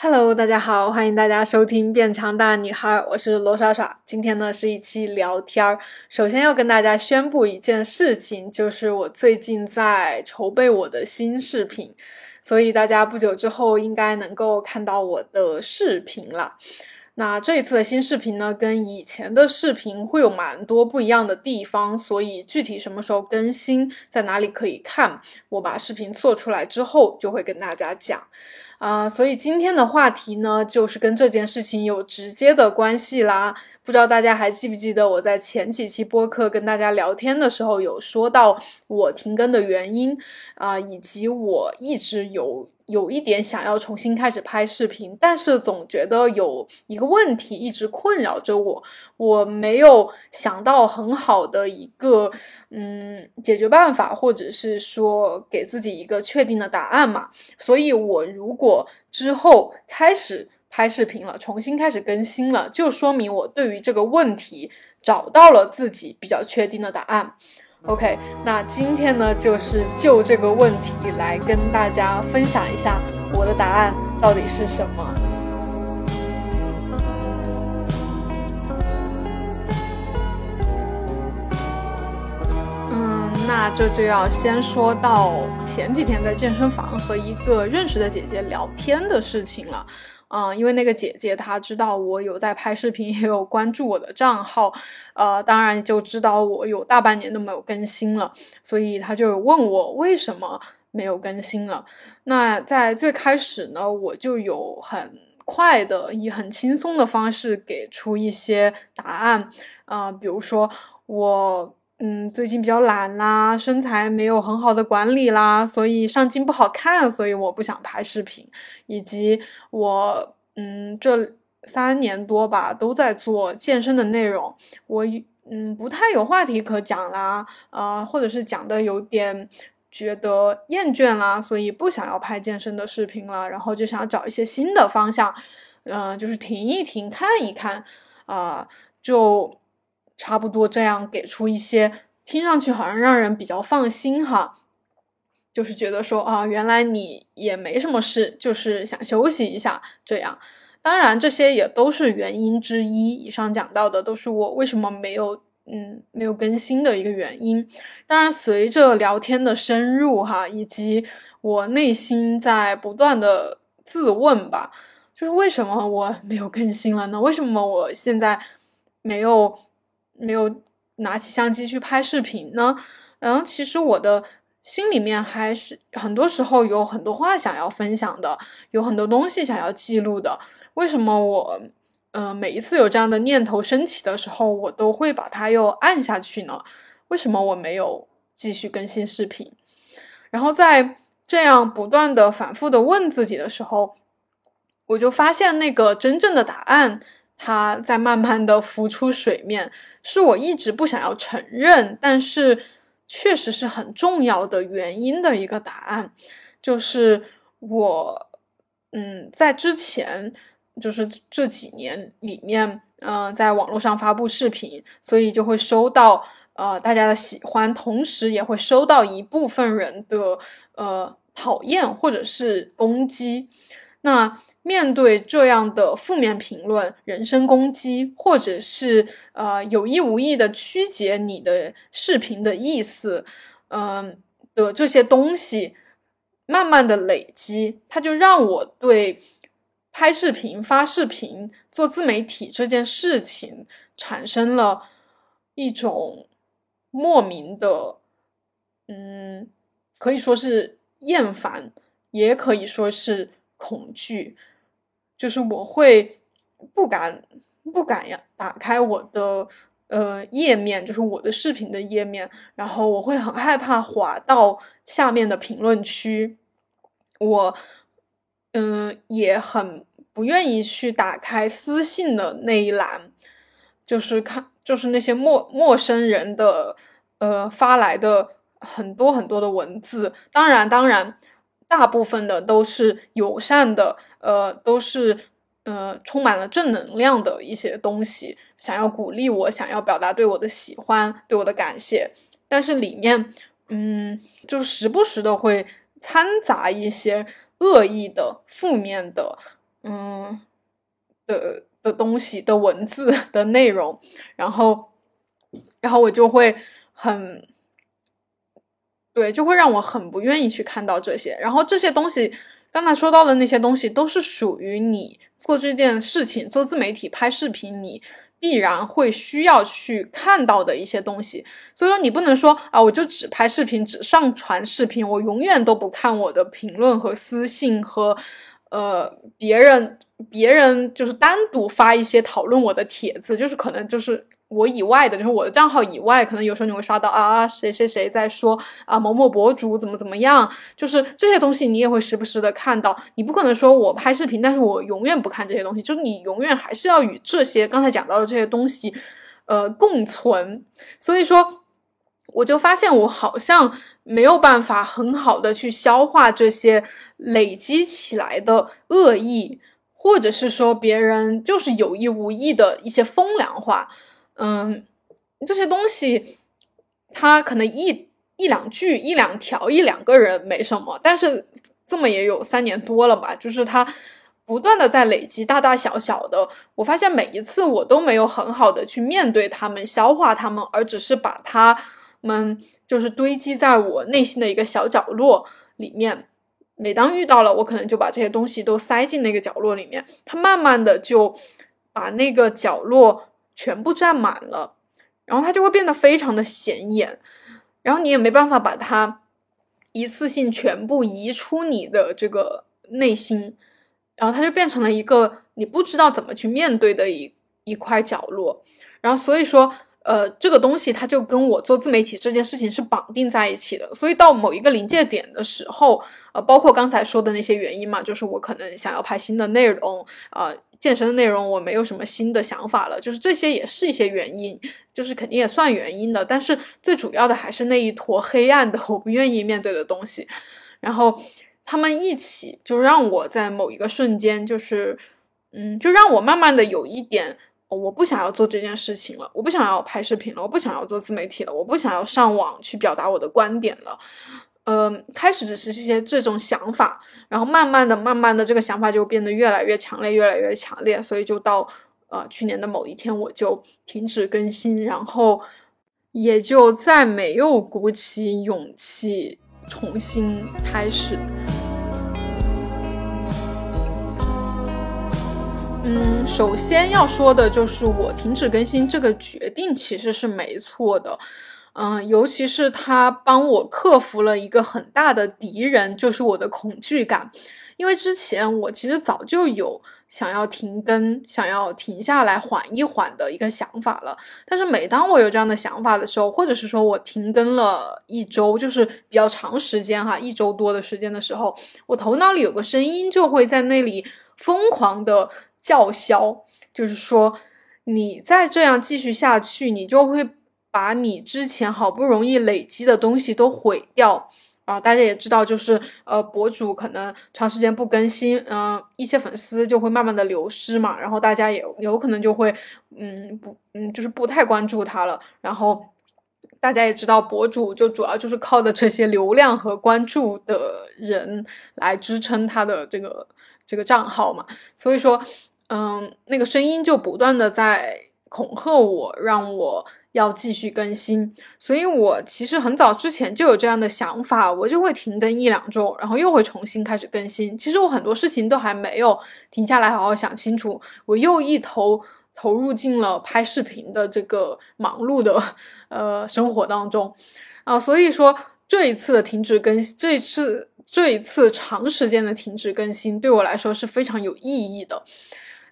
Hello，大家好，欢迎大家收听《变强大女孩》，我是罗莎莎。今天呢是一期聊天儿。首先要跟大家宣布一件事情，就是我最近在筹备我的新视频，所以大家不久之后应该能够看到我的视频了。那这一次的新视频呢，跟以前的视频会有蛮多不一样的地方，所以具体什么时候更新，在哪里可以看，我把视频做出来之后就会跟大家讲。啊，所以今天的话题呢，就是跟这件事情有直接的关系啦。不知道大家还记不记得我在前几期播客跟大家聊天的时候，有说到我停更的原因啊，以及我一直有有一点想要重新开始拍视频，但是总觉得有一个问题一直困扰着我，我没有想到很好的一个嗯解决办法，或者是说给自己一个确定的答案嘛。所以，我如果之后开始。拍视频了，重新开始更新了，就说明我对于这个问题找到了自己比较确定的答案。OK，那今天呢，就是就这个问题来跟大家分享一下我的答案到底是什么。嗯，那这就要先说到前几天在健身房和一个认识的姐姐聊天的事情了。嗯，因为那个姐姐她知道我有在拍视频，也有关注我的账号，呃，当然就知道我有大半年都没有更新了，所以她就问我为什么没有更新了。那在最开始呢，我就有很快的以很轻松的方式给出一些答案，啊，比如说我。嗯，最近比较懒啦，身材没有很好的管理啦，所以上镜不好看，所以我不想拍视频。以及我，嗯，这三年多吧，都在做健身的内容，我嗯不太有话题可讲啦，啊，或者是讲的有点觉得厌倦啦，所以不想要拍健身的视频了，然后就想找一些新的方向，嗯，就是停一停，看一看，啊，就。差不多这样给出一些听上去好像让人比较放心哈，就是觉得说啊，原来你也没什么事，就是想休息一下这样。当然这些也都是原因之一，以上讲到的都是我为什么没有嗯没有更新的一个原因。当然随着聊天的深入哈，以及我内心在不断的自问吧，就是为什么我没有更新了呢？为什么我现在没有？没有拿起相机去拍视频呢，然后其实我的心里面还是很多时候有很多话想要分享的，有很多东西想要记录的。为什么我，嗯，每一次有这样的念头升起的时候，我都会把它又按下去呢？为什么我没有继续更新视频？然后在这样不断的反复的问自己的时候，我就发现那个真正的答案。它在慢慢的浮出水面，是我一直不想要承认，但是确实是很重要的原因的一个答案，就是我，嗯，在之前，就是这几年里面，嗯，在网络上发布视频，所以就会收到呃大家的喜欢，同时也会收到一部分人的呃讨厌或者是攻击，那。面对这样的负面评论、人身攻击，或者是呃有意无意的曲解你的视频的意思，嗯的这些东西，慢慢的累积，它就让我对拍视频、发视频、做自媒体这件事情产生了一种莫名的，嗯，可以说是厌烦，也可以说是恐惧。就是我会不敢不敢呀，打开我的呃页面，就是我的视频的页面，然后我会很害怕滑到下面的评论区，我嗯也很不愿意去打开私信的那一栏，就是看就是那些陌陌生人的呃发来的很多很多的文字，当然当然。大部分的都是友善的，呃，都是呃充满了正能量的一些东西，想要鼓励我，想要表达对我的喜欢，对我的感谢。但是里面，嗯，就时不时的会掺杂一些恶意的、负面的，嗯的的东西的文字的内容，然后然后我就会很对，就会让我很不愿意去看到这些。然后这些东西，刚才说到的那些东西，都是属于你做这件事情、做自媒体、拍视频，你。必然会需要去看到的一些东西，所以说你不能说啊，我就只拍视频，只上传视频，我永远都不看我的评论和私信和，呃，别人别人就是单独发一些讨论我的帖子，就是可能就是。我以外的，就是我的账号以外，可能有时候你会刷到啊，谁谁谁在说啊，某某博主怎么怎么样，就是这些东西你也会时不时的看到。你不可能说我拍视频，但是我永远不看这些东西，就是你永远还是要与这些刚才讲到的这些东西，呃，共存。所以说，我就发现我好像没有办法很好的去消化这些累积起来的恶意，或者是说别人就是有意无意的一些风凉话。嗯，这些东西，他可能一一两句、一两条、一两个人没什么，但是这么也有三年多了吧，就是他不断的在累积，大大小小的。我发现每一次我都没有很好的去面对他们、消化他们，而只是把他们就是堆积在我内心的一个小角落里面。每当遇到了，我可能就把这些东西都塞进那个角落里面，它慢慢的就把那个角落。全部占满了，然后它就会变得非常的显眼，然后你也没办法把它一次性全部移出你的这个内心，然后它就变成了一个你不知道怎么去面对的一一块角落，然后所以说。呃，这个东西它就跟我做自媒体这件事情是绑定在一起的，所以到某一个临界点的时候，呃，包括刚才说的那些原因嘛，就是我可能想要拍新的内容，啊，健身的内容我没有什么新的想法了，就是这些也是一些原因，就是肯定也算原因的，但是最主要的还是那一坨黑暗的 我不愿意面对的东西，然后他们一起就让我在某一个瞬间，就是，嗯，就让我慢慢的有一点。我不想要做这件事情了，我不想要拍视频了，我不想要做自媒体了，我不想要上网去表达我的观点了。嗯，开始只是一些这种想法，然后慢慢的、慢慢的，这个想法就变得越来越强烈，越来越强烈，所以就到呃去年的某一天，我就停止更新，然后也就再没有鼓起勇气重新开始。嗯，首先要说的就是我停止更新这个决定其实是没错的，嗯，尤其是他帮我克服了一个很大的敌人，就是我的恐惧感。因为之前我其实早就有想要停更、想要停下来缓一缓的一个想法了，但是每当我有这样的想法的时候，或者是说我停更了一周，就是比较长时间哈，一周多的时间的时候，我头脑里有个声音就会在那里疯狂的。叫嚣，就是说，你再这样继续下去，你就会把你之前好不容易累积的东西都毁掉啊！大家也知道，就是呃，博主可能长时间不更新，嗯，一些粉丝就会慢慢的流失嘛，然后大家也有可能就会，嗯，不，嗯，就是不太关注他了。然后大家也知道，博主就主要就是靠的这些流量和关注的人来支撑他的这个这个账号嘛，所以说。嗯，那个声音就不断的在恐吓我，让我要继续更新。所以我其实很早之前就有这样的想法，我就会停更一两周，然后又会重新开始更新。其实我很多事情都还没有停下来好好想清楚，我又一头投入进了拍视频的这个忙碌的呃生活当中啊。所以说这一次的停止更新，这一次这一次长时间的停止更新，对我来说是非常有意义的。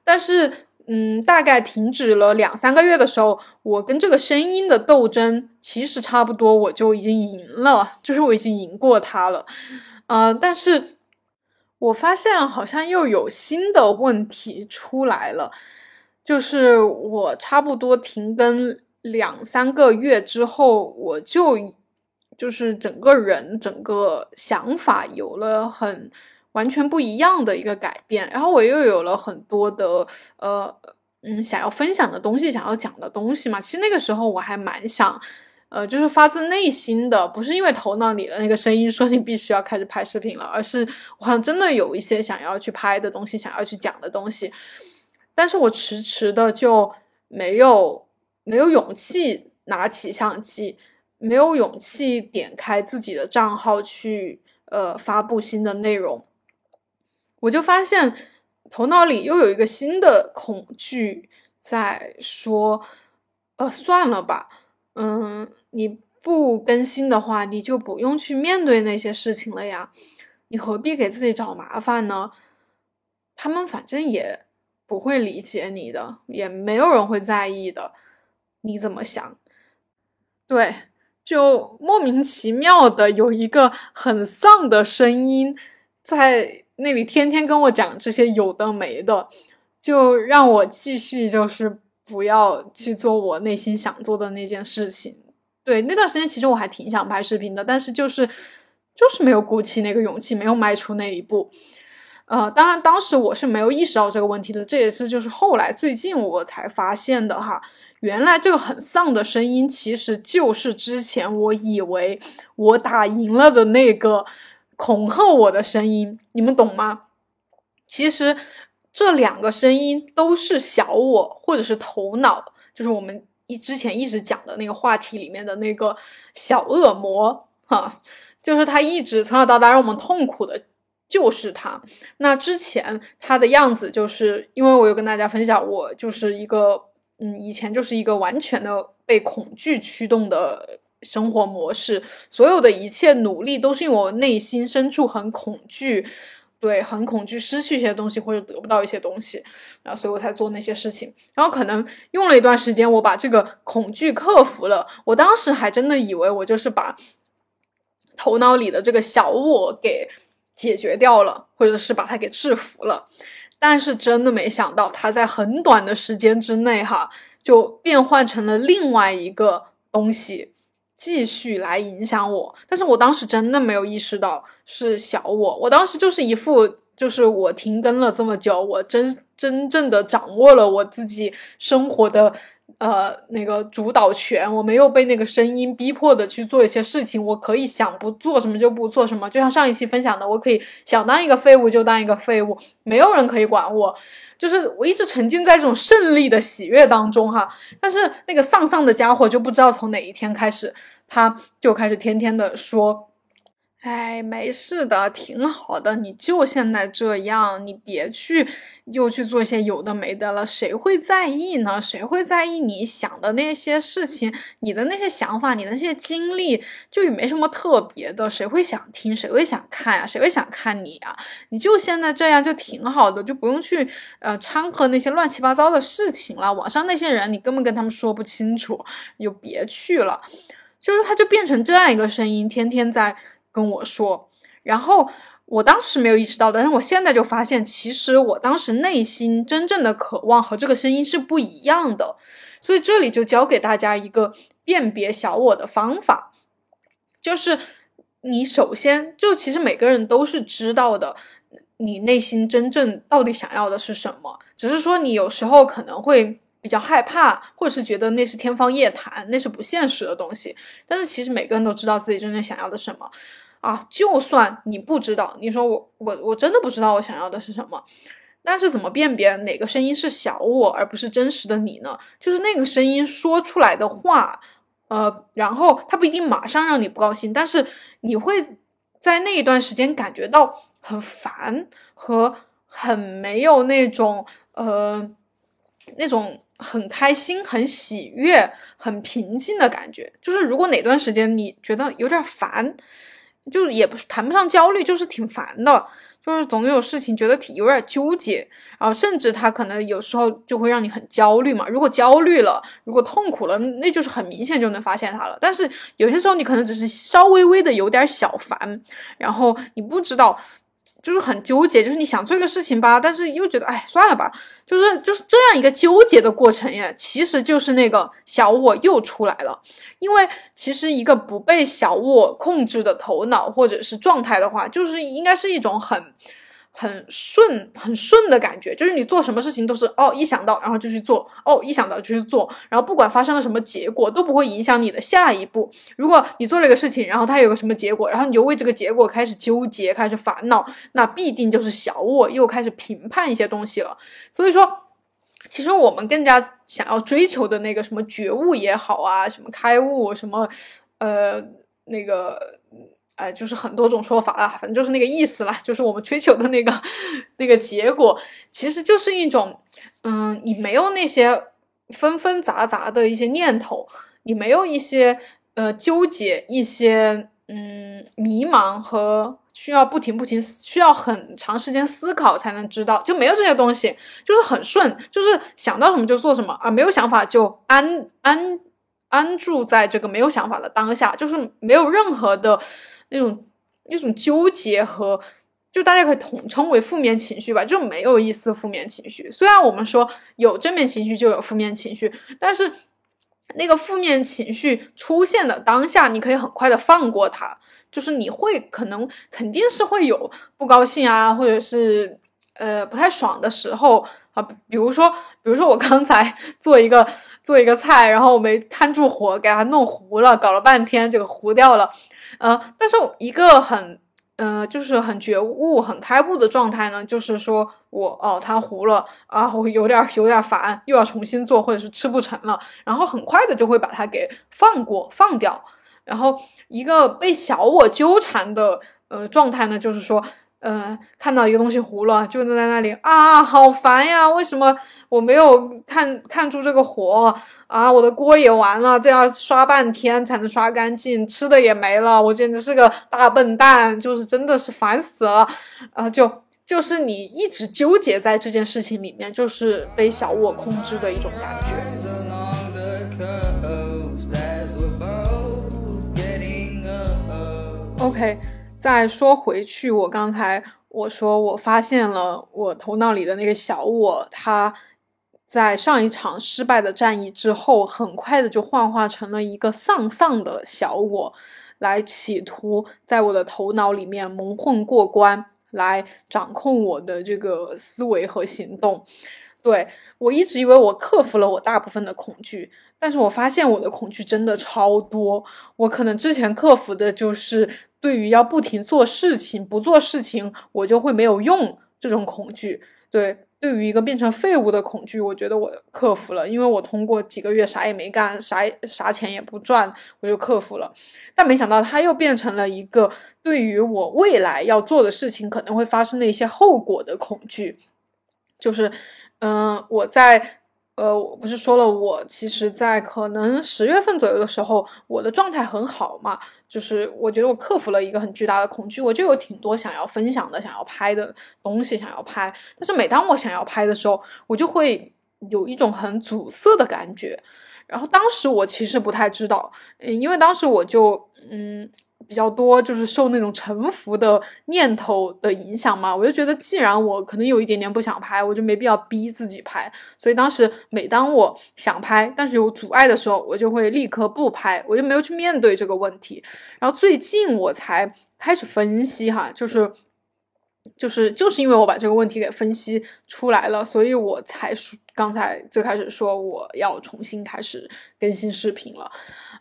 但是，嗯，大概停止了两三个月的时候，我跟这个声音的斗争其实差不多，我就已经赢了，就是我已经赢过他了，呃，但是我发现好像又有新的问题出来了，就是我差不多停更两三个月之后，我就就是整个人整个想法有了很。完全不一样的一个改变，然后我又有了很多的呃嗯想要分享的东西，想要讲的东西嘛。其实那个时候我还蛮想呃，就是发自内心的，不是因为头脑里的那个声音说你必须要开始拍视频了，而是我好像真的有一些想要去拍的东西，想要去讲的东西，但是我迟迟的就没有没有勇气拿起相机，没有勇气点开自己的账号去呃发布新的内容，我就发现头脑里又有一个新的恐惧在说，呃，算了吧。嗯，你不更新的话，你就不用去面对那些事情了呀。你何必给自己找麻烦呢？他们反正也不会理解你的，也没有人会在意的。你怎么想？对，就莫名其妙的有一个很丧的声音在那里天天跟我讲这些有的没的，就让我继续就是。不要去做我内心想做的那件事情。对，那段时间其实我还挺想拍视频的，但是就是就是没有鼓起那个勇气，没有迈出那一步。呃，当然当时我是没有意识到这个问题的，这也是就是后来最近我才发现的哈。原来这个很丧的声音，其实就是之前我以为我打赢了的那个恐吓我的声音，你们懂吗？其实。这两个声音都是小我，或者是头脑，就是我们一之前一直讲的那个话题里面的那个小恶魔，哈，就是他一直从小到大让我们痛苦的，就是他。那之前他的样子，就是因为我有跟大家分享，我就是一个，嗯，以前就是一个完全的被恐惧驱动的生活模式，所有的一切努力都是因为我内心深处很恐惧。对，很恐惧失去一些东西或者得不到一些东西，然后所以我才做那些事情。然后可能用了一段时间，我把这个恐惧克服了。我当时还真的以为我就是把头脑里的这个小我给解决掉了，或者是把它给制服了。但是真的没想到，它在很短的时间之内，哈，就变换成了另外一个东西。继续来影响我，但是我当时真的没有意识到是小我，我当时就是一副就是我停更了这么久，我真真正的掌握了我自己生活的呃那个主导权，我没有被那个声音逼迫的去做一些事情，我可以想不做什么就不做什么，就像上一期分享的，我可以想当一个废物就当一个废物，没有人可以管我。就是我一直沉浸在这种胜利的喜悦当中哈，但是那个丧丧的家伙就不知道从哪一天开始，他就开始天天的说。哎，没事的，挺好的。你就现在这样，你别去又去做一些有的没的了。谁会在意呢？谁会在意你想的那些事情？你的那些想法，你的那些经历，就也没什么特别的。谁会想听？谁会想看呀？谁会想看你啊？你就现在这样就挺好的，就不用去呃掺和那些乱七八糟的事情了。网上那些人，你根本跟他们说不清楚，就别去了。就是他就变成这样一个声音，天天在。跟我说，然后我当时没有意识到的，但是我现在就发现，其实我当时内心真正的渴望和这个声音是不一样的。所以这里就教给大家一个辨别小我的方法，就是你首先就其实每个人都是知道的，你内心真正到底想要的是什么，只是说你有时候可能会比较害怕，或者是觉得那是天方夜谭，那是不现实的东西。但是其实每个人都知道自己真正想要的什么。啊，就算你不知道，你说我我我真的不知道我想要的是什么，但是怎么辨别哪个声音是小我而不是真实的你呢？就是那个声音说出来的话，呃，然后他不一定马上让你不高兴，但是你会在那一段时间感觉到很烦和很没有那种呃那种很开心、很喜悦、很平静的感觉。就是如果哪段时间你觉得有点烦。就也不是谈不上焦虑，就是挺烦的，就是总有事情觉得挺有点纠结，啊甚至他可能有时候就会让你很焦虑嘛。如果焦虑了，如果痛苦了，那就是很明显就能发现他了。但是有些时候你可能只是稍微微的有点小烦，然后你不知道。就是很纠结，就是你想做一个事情吧，但是又觉得哎算了吧，就是就是这样一个纠结的过程呀。其实就是那个小我又出来了，因为其实一个不被小我控制的头脑或者是状态的话，就是应该是一种很很顺很顺的感觉，就是你做什么事情都是哦一想到然后就去做，哦一想到就去做，然后不管发生了什么结果都不会影响你的下一步。如果你做了一个事情，然后它有个什么结果，然后你就为这个结果开始纠结、开始烦恼，那必定就是小我又开始评判一些东西了。所以说，其实我们更加想要追求的那个什么觉悟也好啊，什么开悟，什么呃那个。哎，就是很多种说法啊，反正就是那个意思啦，就是我们追求的那个那个结果，其实就是一种，嗯，你没有那些纷纷杂杂的一些念头，你没有一些呃纠结，一些嗯迷茫和需要不停不停需要很长时间思考才能知道，就没有这些东西，就是很顺，就是想到什么就做什么啊，没有想法就安安安住在这个没有想法的当下，就是没有任何的。那种那种纠结和，就大家可以统称为负面情绪吧，就没有一丝负面情绪。虽然我们说有正面情绪就有负面情绪，但是那个负面情绪出现的当下，你可以很快的放过它。就是你会可能肯定是会有不高兴啊，或者是呃不太爽的时候啊。比如说，比如说我刚才 做一个做一个菜，然后我没看住火，给它弄糊了，搞了半天这个糊掉了。呃，但是一个很，呃，就是很觉悟、很开悟的状态呢，就是说我哦，它糊了啊，我有点有点烦，又要重新做，或者是吃不成了，然后很快的就会把它给放过、放掉。然后一个被小我纠缠的呃状态呢，就是说。呃，看到一个东西糊了，就在那里啊，好烦呀！为什么我没有看看出这个火啊？我的锅也完了，这要刷半天才能刷干净，吃的也没了，我简直是个大笨蛋，就是真的是烦死了啊！就就是你一直纠结在这件事情里面，就是被小我控制的一种感觉。OK。再说回去，我刚才我说我发现了我头脑里的那个小我，他在上一场失败的战役之后，很快的就幻化成了一个丧丧的小我，来企图在我的头脑里面蒙混过关，来掌控我的这个思维和行动。对我一直以为我克服了我大部分的恐惧，但是我发现我的恐惧真的超多。我可能之前克服的就是。对于要不停做事情，不做事情我就会没有用这种恐惧。对，对于一个变成废物的恐惧，我觉得我克服了，因为我通过几个月啥也没干，啥啥钱也不赚，我就克服了。但没想到它又变成了一个对于我未来要做的事情可能会发生的一些后果的恐惧，就是，嗯，我在。呃，我不是说了，我其实，在可能十月份左右的时候，我的状态很好嘛，就是我觉得我克服了一个很巨大的恐惧，我就有挺多想要分享的、想要拍的东西想要拍，但是每当我想要拍的时候，我就会有一种很阻塞的感觉，然后当时我其实不太知道，嗯，因为当时我就嗯。比较多就是受那种臣服的念头的影响嘛，我就觉得既然我可能有一点点不想拍，我就没必要逼自己拍。所以当时每当我想拍，但是有阻碍的时候，我就会立刻不拍，我就没有去面对这个问题。然后最近我才开始分析哈，就是就是就是因为我把这个问题给分析出来了，所以我才刚才最开始说我要重新开始更新视频了。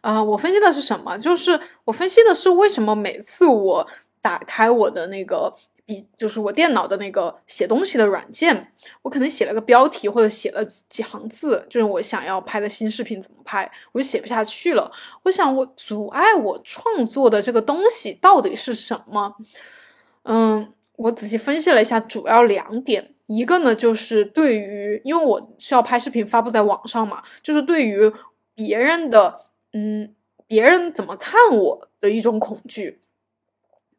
啊，我分析的是什么？就是我分析的是为什么每次我打开我的那个笔，就是我电脑的那个写东西的软件，我可能写了个标题或者写了几行字，就是我想要拍的新视频怎么拍，我就写不下去了。我想，我阻碍我创作的这个东西到底是什么？嗯，我仔细分析了一下，主要两点，一个呢就是对于，因为我是要拍视频发布在网上嘛，就是对于别人的。嗯，别人怎么看我的一种恐惧，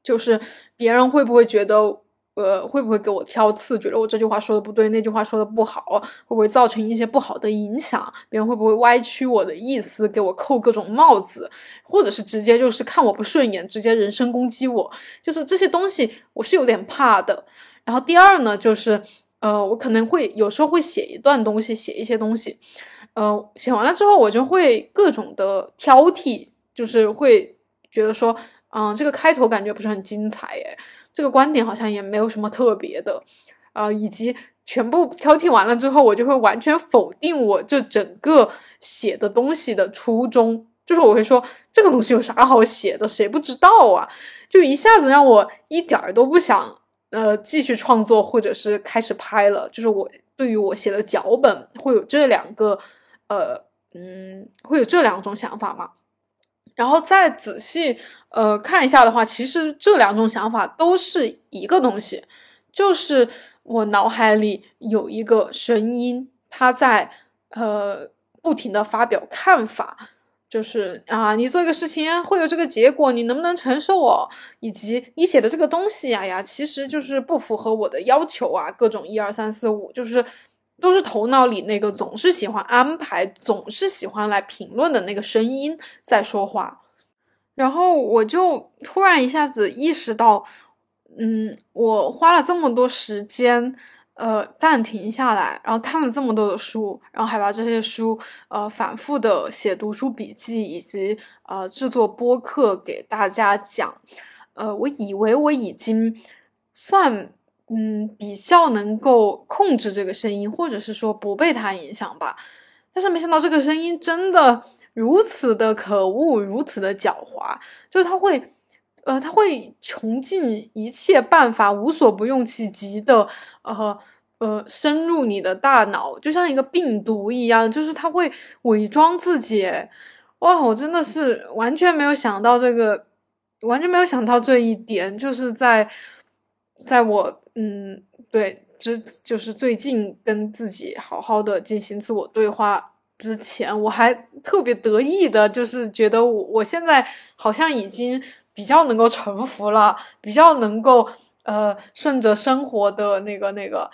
就是别人会不会觉得，呃，会不会给我挑刺，觉得我这句话说的不对，那句话说的不好，会不会造成一些不好的影响？别人会不会歪曲我的意思，给我扣各种帽子，或者是直接就是看我不顺眼，直接人身攻击我？就是这些东西，我是有点怕的。然后第二呢，就是呃，我可能会有时候会写一段东西，写一些东西。呃，写完了之后，我就会各种的挑剔，就是会觉得说，嗯，这个开头感觉不是很精彩，耶，这个观点好像也没有什么特别的，呃，以及全部挑剔完了之后，我就会完全否定我这整个写的东西的初衷，就是我会说这个东西有啥好写的，谁不知道啊？就一下子让我一点儿都不想呃继续创作，或者是开始拍了。就是我对于我写的脚本会有这两个呃嗯会有这两种想法嘛？然后再仔细呃看一下的话，其实这两种想法都是一个东西，就是我脑海里有一个声音，它在呃不停的发表看法，就是啊，你做一个事情会有这个结果，你能不能承受哦？以及你写的这个东西呀呀，其实就是不符合我的要求啊，各种一二三四五，就是都是头脑里那个总是喜欢安排、总是喜欢来评论的那个声音在说话。然后我就突然一下子意识到，嗯，我花了这么多时间，呃，暂停下来，然后看了这么多的书，然后还把这些书，呃，反复的写读书笔记，以及呃制作播客给大家讲，呃，我以为我已经算，嗯，比较能够控制这个声音，或者是说不被它影响吧，但是没想到这个声音真的。如此的可恶，如此的狡猾，就是他会，呃，他会穷尽一切办法，无所不用其极的，呃呃，深入你的大脑，就像一个病毒一样，就是他会伪装自己。哇，我真的是完全没有想到这个，完全没有想到这一点，就是在，在我，嗯，对，之就是最近跟自己好好的进行自我对话。之前我还特别得意的，就是觉得我我现在好像已经比较能够臣服了，比较能够呃顺着生活的那个那个，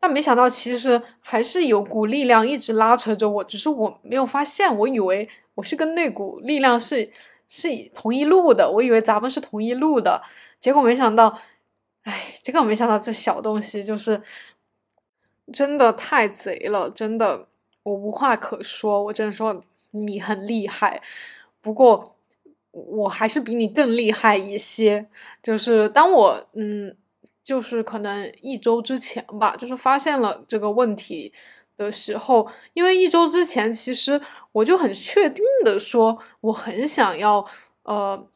但没想到其实还是有股力量一直拉扯着我，只是我没有发现，我以为我是跟那股力量是是同一路的，我以为咱们是同一路的，结果没想到，哎，这个我没想到这小东西就是真的太贼了，真的。我无话可说，我只能说你很厉害，不过我还是比你更厉害一些。就是当我嗯，就是可能一周之前吧，就是发现了这个问题的时候，因为一周之前其实我就很确定的说，我很想要呃。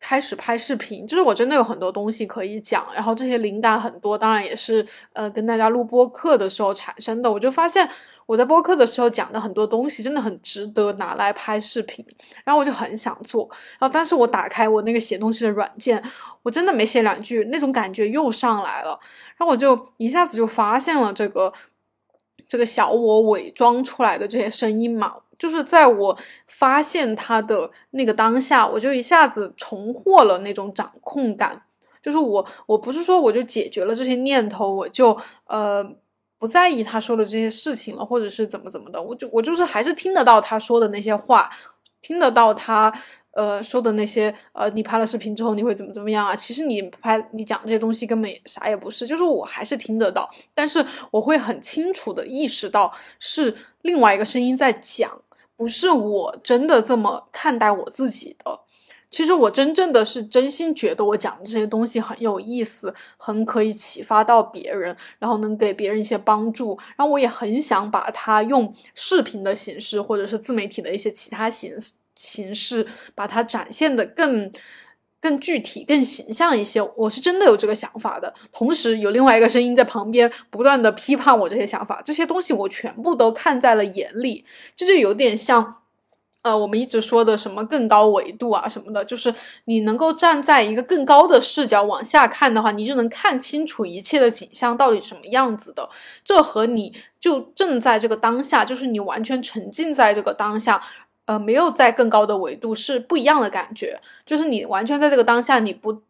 开始拍视频，就是我真的有很多东西可以讲，然后这些灵感很多，当然也是呃跟大家录播课的时候产生的。我就发现我在播客的时候讲的很多东西真的很值得拿来拍视频，然后我就很想做。然后但是我打开我那个写东西的软件，我真的没写两句，那种感觉又上来了。然后我就一下子就发现了这个这个小我伪装出来的这些声音嘛。就是在我发现他的那个当下，我就一下子重获了那种掌控感。就是我，我不是说我就解决了这些念头，我就呃不在意他说的这些事情了，或者是怎么怎么的，我就我就是还是听得到他说的那些话，听得到他呃说的那些呃，你拍了视频之后你会怎么怎么样啊？其实你拍你讲这些东西根本啥也不是，就是我还是听得到，但是我会很清楚的意识到是另外一个声音在讲。不是我真的这么看待我自己的，其实我真正的是真心觉得我讲的这些东西很有意思，很可以启发到别人，然后能给别人一些帮助，然后我也很想把它用视频的形式，或者是自媒体的一些其他形形式，把它展现的更。更具体、更形象一些，我是真的有这个想法的。同时，有另外一个声音在旁边不断的批判我这些想法，这些东西我全部都看在了眼里。这就有点像，呃，我们一直说的什么更高维度啊什么的，就是你能够站在一个更高的视角往下看的话，你就能看清楚一切的景象到底什么样子的。这和你就正在这个当下，就是你完全沉浸在这个当下。呃，没有在更高的维度是不一样的感觉，就是你完全在这个当下，你不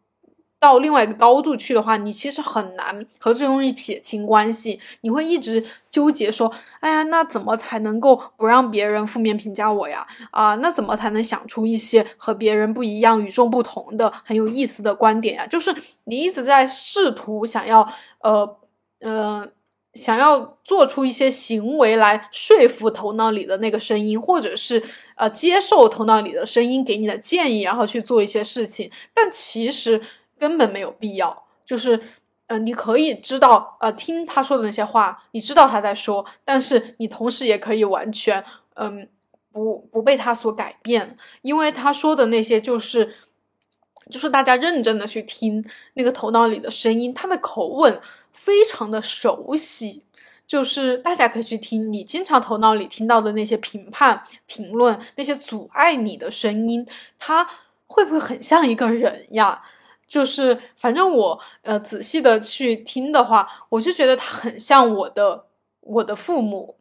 到另外一个高度去的话，你其实很难和这东西撇清关系。你会一直纠结说，哎呀，那怎么才能够不让别人负面评价我呀？啊，那怎么才能想出一些和别人不一样、与众不同的很有意思的观点呀？就是你一直在试图想要，呃，呃。想要做出一些行为来说服头脑里的那个声音，或者是呃接受头脑里的声音给你的建议，然后去做一些事情，但其实根本没有必要。就是，呃，你可以知道，呃，听他说的那些话，你知道他在说，但是你同时也可以完全，嗯，不不被他所改变，因为他说的那些就是，就是大家认真的去听那个头脑里的声音，他的口吻非常的熟悉。就是大家可以去听你经常头脑里听到的那些评判、评论，那些阻碍你的声音，它会不会很像一个人呀？就是反正我呃仔细的去听的话，我就觉得他很像我的我的父母。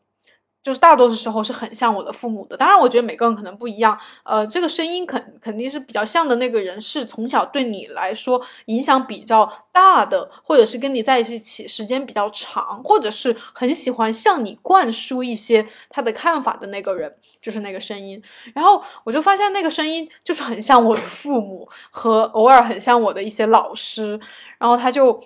就是大多数时候是很像我的父母的，当然我觉得每个人可能不一样。呃，这个声音肯肯定是比较像的那个人是从小对你来说影响比较大的，或者是跟你在一起时间比较长，或者是很喜欢向你灌输一些他的看法的那个人，就是那个声音。然后我就发现那个声音就是很像我的父母和偶尔很像我的一些老师，然后他就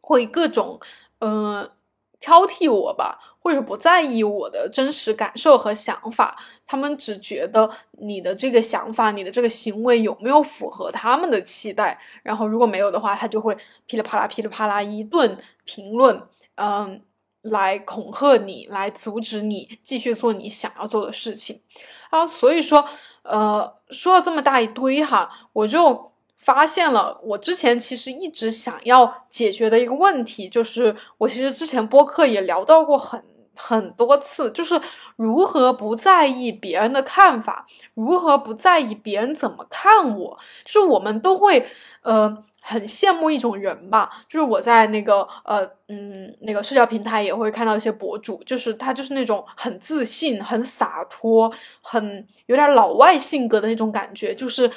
会各种嗯挑剔我吧。或者不在意我的真实感受和想法，他们只觉得你的这个想法、你的这个行为有没有符合他们的期待，然后如果没有的话，他就会噼里啪啦、噼里啪啦一顿评论，嗯，来恐吓你，来阻止你继续做你想要做的事情。啊，所以说，呃，说了这么大一堆哈，我就。发现了，我之前其实一直想要解决的一个问题，就是我其实之前播客也聊到过很很多次，就是如何不在意别人的看法，如何不在意别人怎么看我。就是我们都会呃很羡慕一种人吧，就是我在那个呃嗯那个社交平台也会看到一些博主，就是他就是那种很自信、很洒脱、很有点老外性格的那种感觉，就是。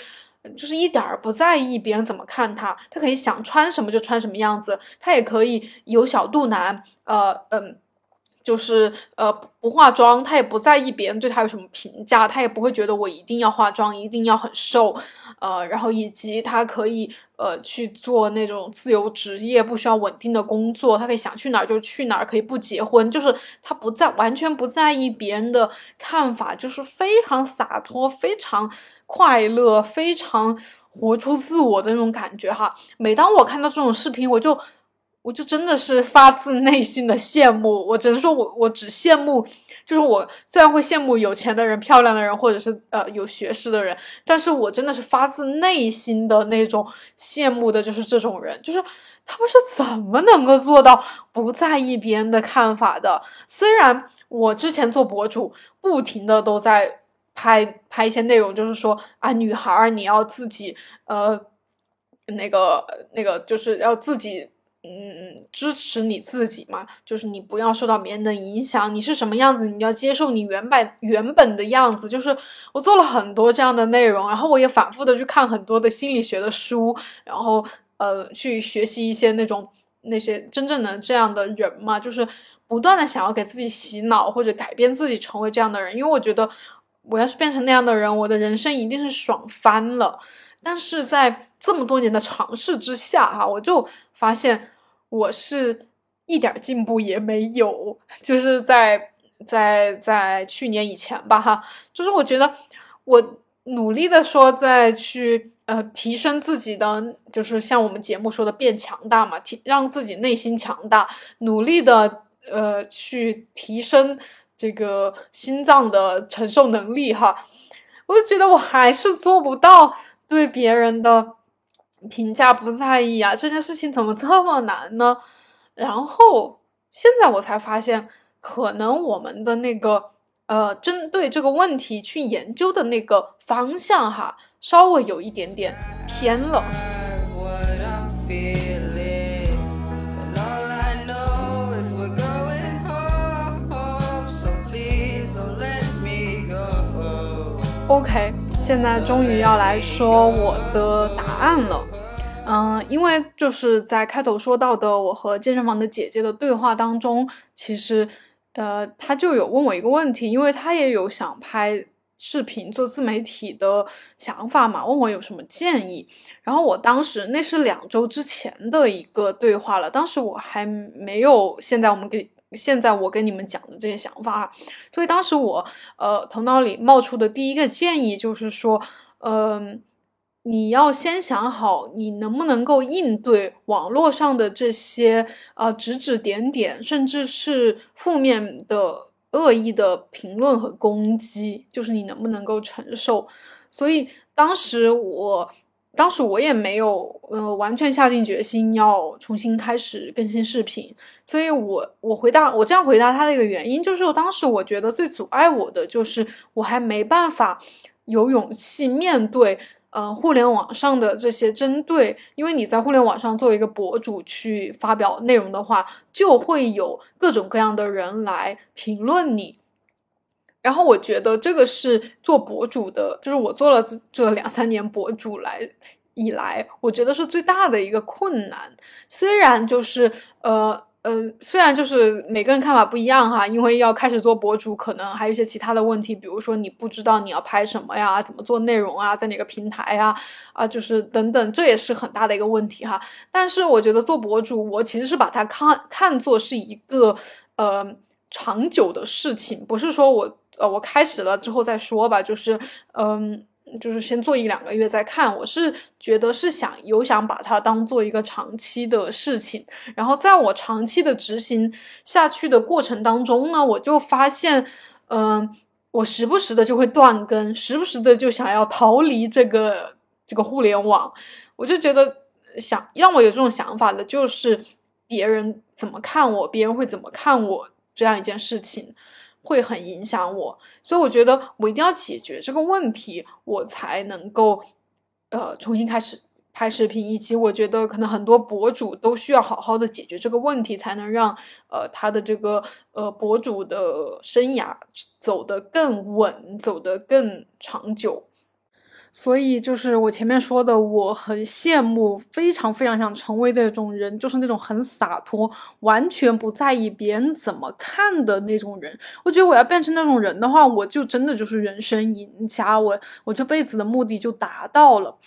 就是一点儿不在意别人怎么看他，他可以想穿什么就穿什么样子，他也可以有小肚腩，呃嗯，就是呃不化妆，他也不在意别人对他有什么评价，他也不会觉得我一定要化妆，一定要很瘦，呃，然后以及他可以呃去做那种自由职业，不需要稳定的工作，他可以想去哪儿就去哪儿，可以不结婚，就是他不在完全不在意别人的看法，就是非常洒脱，非常。快乐，非常活出自我的那种感觉哈。每当我看到这种视频，我就我就真的是发自内心的羡慕。我只能说我我只羡慕，就是我虽然会羡慕有钱的人、漂亮的人，或者是呃有学识的人，但是我真的是发自内心的那种羡慕的，就是这种人，就是他们是怎么能够做到不在意别人的看法的？虽然我之前做博主，不停的都在。拍拍一些内容，就是说啊，女孩儿你要自己呃，那个那个就是要自己嗯支持你自己嘛，就是你不要受到别人的影响，你是什么样子，你要接受你原本原本的样子。就是我做了很多这样的内容，然后我也反复的去看很多的心理学的书，然后呃去学习一些那种那些真正的这样的人嘛，就是不断的想要给自己洗脑或者改变自己成为这样的人，因为我觉得。我要是变成那样的人，我的人生一定是爽翻了。但是在这么多年的尝试之下，哈，我就发现我是一点进步也没有。就是在在在去年以前吧，哈，就是我觉得我努力的说在去呃提升自己的，就是像我们节目说的变强大嘛，提让自己内心强大，努力的呃去提升。这个心脏的承受能力哈，我就觉得我还是做不到对别人的评价不在意啊，这件事情怎么这么难呢？然后现在我才发现，可能我们的那个呃，针对这个问题去研究的那个方向哈，稍微有一点点偏了。OK，现在终于要来说我的答案了。嗯，因为就是在开头说到的我和健身房的姐姐的对话当中，其实，呃，她就有问我一个问题，因为她也有想拍视频做自媒体的想法嘛，问我有什么建议。然后我当时那是两周之前的一个对话了，当时我还没有现在我们给。现在我跟你们讲的这些想法，所以当时我呃头脑里冒出的第一个建议就是说，嗯，你要先想好，你能不能够应对网络上的这些呃指指点点，甚至是负面的恶意的评论和攻击，就是你能不能够承受。所以当时我，当时我也没有呃完全下定决心要重新开始更新视频。所以我我回答我这样回答他的一个原因，就是我当时我觉得最阻碍我的就是我还没办法有勇气面对。嗯，互联网上的这些针对，因为你在互联网上作为一个博主去发表内容的话，就会有各种各样的人来评论你。然后我觉得这个是做博主的，就是我做了这两三年博主来以来，我觉得是最大的一个困难。虽然就是呃。呃，虽然就是每个人看法不一样哈，因为要开始做博主，可能还有一些其他的问题，比如说你不知道你要拍什么呀，怎么做内容啊，在哪个平台呀，啊，就是等等，这也是很大的一个问题哈。但是我觉得做博主，我其实是把它看看作是一个呃长久的事情，不是说我呃我开始了之后再说吧，就是嗯。就是先做一两个月再看，我是觉得是想有想把它当做一个长期的事情，然后在我长期的执行下去的过程当中呢，我就发现，嗯，我时不时的就会断更，时不时的就想要逃离这个这个互联网，我就觉得想让我有这种想法的，就是别人怎么看我，别人会怎么看我这样一件事情。会很影响我，所以我觉得我一定要解决这个问题，我才能够呃重新开始拍视频。以及我觉得可能很多博主都需要好好的解决这个问题，才能让呃他的这个呃博主的生涯走得更稳，走得更长久。所以就是我前面说的，我很羡慕，非常非常想成为那种人，就是那种很洒脱，完全不在意别人怎么看的那种人。我觉得我要变成那种人的话，我就真的就是人生赢家，我我这辈子的目的就达到了。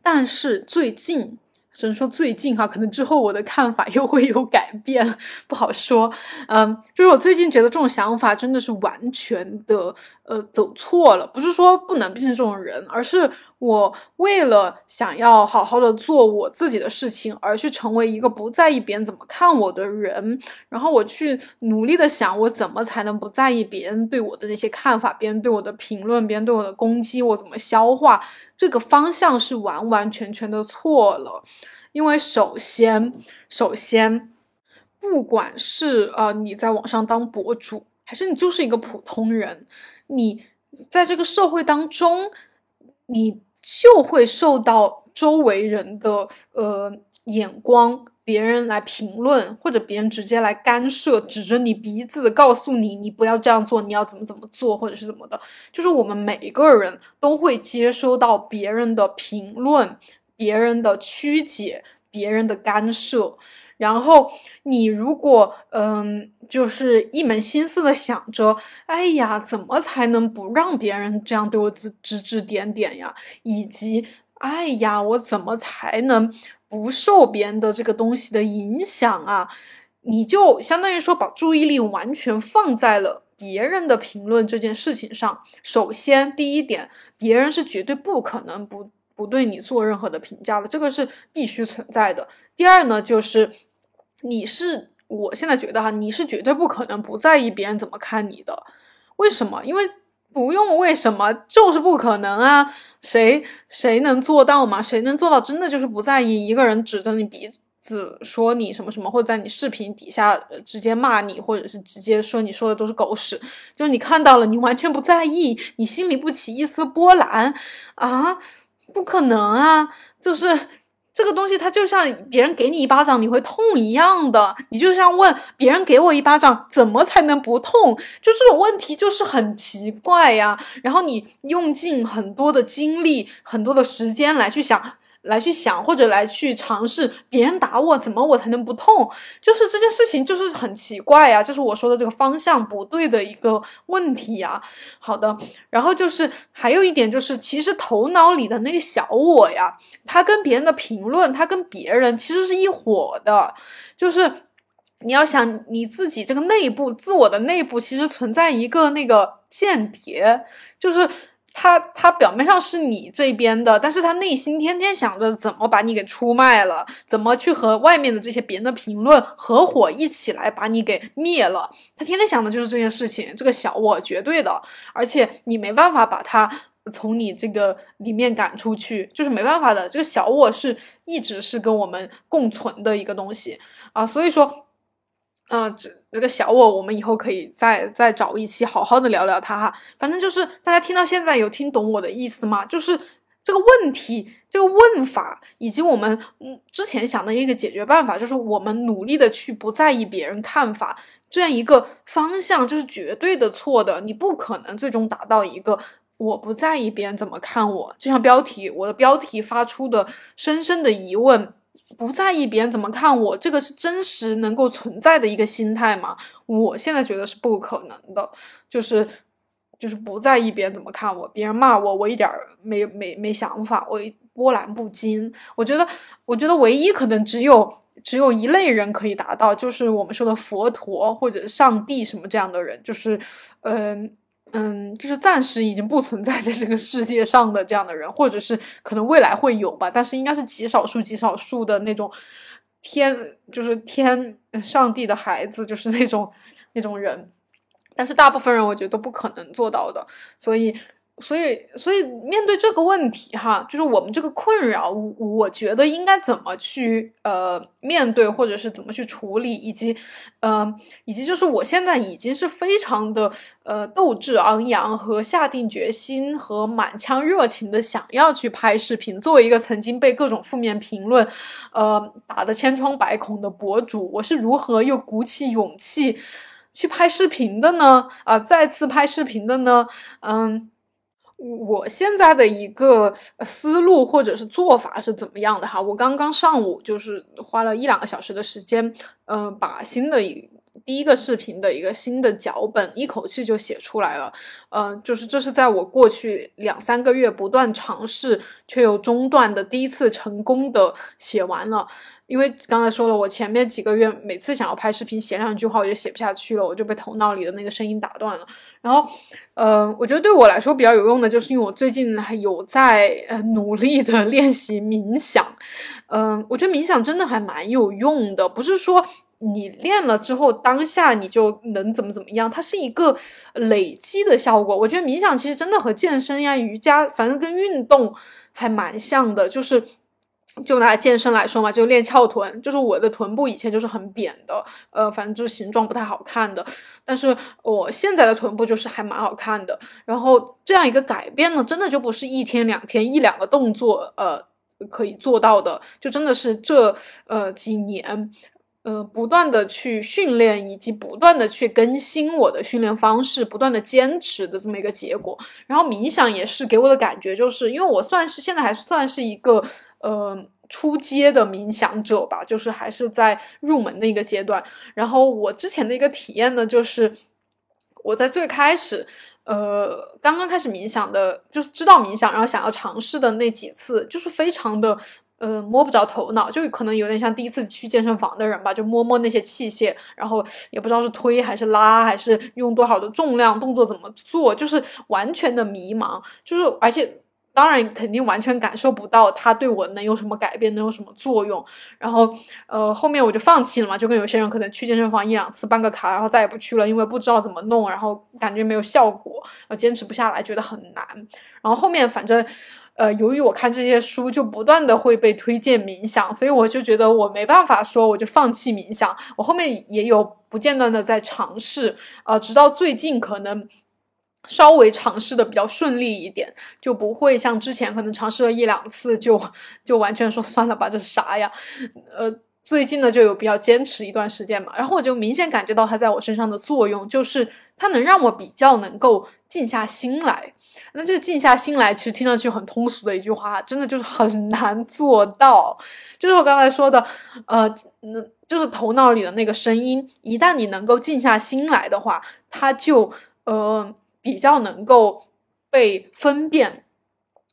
但是最近。只能说最近哈，可能之后我的看法又会有改变，不好说。嗯，就是我最近觉得这种想法真的是完全的呃走错了，不是说不能变成这种人，而是。我为了想要好好的做我自己的事情，而去成为一个不在意别人怎么看我的人，然后我去努力的想，我怎么才能不在意别人对我的那些看法，别人对我的评论，别人对我的攻击，我怎么消化？这个方向是完完全全的错了。因为首先，首先，不管是呃你在网上当博主，还是你就是一个普通人，你在这个社会当中，你。就会受到周围人的呃眼光，别人来评论，或者别人直接来干涉，指着你鼻子告诉你你不要这样做，你要怎么怎么做，或者是怎么的。就是我们每一个人都会接收到别人的评论、别人的曲解、别人的干涉。然后你如果嗯，就是一门心思的想着，哎呀，怎么才能不让别人这样对我指指指点点呀？以及，哎呀，我怎么才能不受别人的这个东西的影响啊？你就相当于说把注意力完全放在了别人的评论这件事情上。首先，第一点，别人是绝对不可能不不对你做任何的评价的，这个是必须存在的。第二呢，就是。你是，我现在觉得哈，你是绝对不可能不在意别人怎么看你的。为什么？因为不用为什么，就是不可能啊！谁谁能做到嘛？谁能做到真的就是不在意一个人指着你鼻子说你什么什么，或者在你视频底下直接骂你，或者是直接说你说的都是狗屎？就是你看到了，你完全不在意，你心里不起一丝波澜啊？不可能啊！就是。这个东西它就像别人给你一巴掌你会痛一样的，你就像问别人给我一巴掌怎么才能不痛？就这种问题就是很奇怪呀。然后你用尽很多的精力、很多的时间来去想。来去想或者来去尝试，别人打我怎么我才能不痛？就是这件事情就是很奇怪呀，就是我说的这个方向不对的一个问题呀。好的，然后就是还有一点就是，其实头脑里的那个小我呀，他跟别人的评论，他跟别人其实是一伙的。就是你要想你自己这个内部自我的内部，其实存在一个那个间谍，就是。他他表面上是你这边的，但是他内心天天想着怎么把你给出卖了，怎么去和外面的这些别人的评论合伙一起来把你给灭了。他天天想的就是这件事情。这个小我绝对的，而且你没办法把他从你这个里面赶出去，就是没办法的。这个小我是一直是跟我们共存的一个东西啊，所以说。嗯，这这个小我，我们以后可以再再找一期好好的聊聊他哈。反正就是大家听到现在有听懂我的意思吗？就是这个问题，这个问法，以及我们嗯之前想的一个解决办法，就是我们努力的去不在意别人看法这样一个方向，就是绝对的错的。你不可能最终达到一个我不在意别人怎么看我，就像标题，我的标题发出的深深的疑问。不在意别人怎么看我，这个是真实能够存在的一个心态吗？我现在觉得是不可能的，就是就是不在意别人怎么看我，别人骂我，我一点没没没想法，我波澜不惊。我觉得，我觉得唯一可能只有只有一类人可以达到，就是我们说的佛陀或者上帝什么这样的人，就是嗯。嗯，就是暂时已经不存在在这个世界上的这样的人，或者是可能未来会有吧，但是应该是极少数、极少数的那种天，就是天上帝的孩子，就是那种那种人，但是大部分人我觉得都不可能做到的，所以。所以，所以面对这个问题，哈，就是我们这个困扰，我我觉得应该怎么去呃面对，或者是怎么去处理，以及呃，以及就是我现在已经是非常的呃斗志昂扬和下定决心和满腔热情的想要去拍视频。作为一个曾经被各种负面评论呃打得千疮百孔的博主，我是如何又鼓起勇气去拍视频的呢？啊，再次拍视频的呢？嗯。我现在的一个思路或者是做法是怎么样的哈？我刚刚上午就是花了一两个小时的时间，嗯，把新的一第一个视频的一个新的脚本一口气就写出来了，嗯，就是这是在我过去两三个月不断尝试却又中断的第一次成功的写完了。因为刚才说了，我前面几个月每次想要拍视频写两句话，我就写不下去了，我就被头脑里的那个声音打断了。然后，呃，我觉得对我来说比较有用的，就是因为我最近还有在呃努力的练习冥想。嗯，我觉得冥想真的还蛮有用的，不是说你练了之后当下你就能怎么怎么样，它是一个累积的效果。我觉得冥想其实真的和健身呀、瑜伽，反正跟运动还蛮像的，就是。就拿健身来说嘛，就练翘臀，就是我的臀部以前就是很扁的，呃，反正就是形状不太好看的。但是我现在的臀部就是还蛮好看的。然后这样一个改变呢，真的就不是一天两天一两个动作，呃，可以做到的。就真的是这呃几年，呃，不断的去训练，以及不断的去更新我的训练方式，不断的坚持的这么一个结果。然后冥想也是给我的感觉，就是因为我算是现在还算是一个。呃，初阶的冥想者吧，就是还是在入门的一个阶段。然后我之前的一个体验呢，就是我在最开始，呃，刚刚开始冥想的，就是知道冥想，然后想要尝试的那几次，就是非常的呃摸不着头脑，就可能有点像第一次去健身房的人吧，就摸摸那些器械，然后也不知道是推还是拉，还是用多少的重量，动作怎么做，就是完全的迷茫，就是而且。当然，肯定完全感受不到它对我能有什么改变，能有什么作用。然后，呃，后面我就放弃了嘛，就跟有些人可能去健身房一两次办个卡，然后再也不去了，因为不知道怎么弄，然后感觉没有效果，呃，坚持不下来，觉得很难。然后后面反正，呃，由于我看这些书，就不断的会被推荐冥想，所以我就觉得我没办法说我就放弃冥想。我后面也有不间断的在尝试，呃，直到最近可能。稍微尝试的比较顺利一点，就不会像之前可能尝试了一两次就就完全说算了吧，这是啥呀？呃，最近呢就有比较坚持一段时间嘛，然后我就明显感觉到它在我身上的作用，就是它能让我比较能够静下心来。那这静下心来，其实听上去很通俗的一句话，真的就是很难做到。就是我刚才说的，呃，那就是头脑里的那个声音，一旦你能够静下心来的话，它就呃。比较能够被分辨，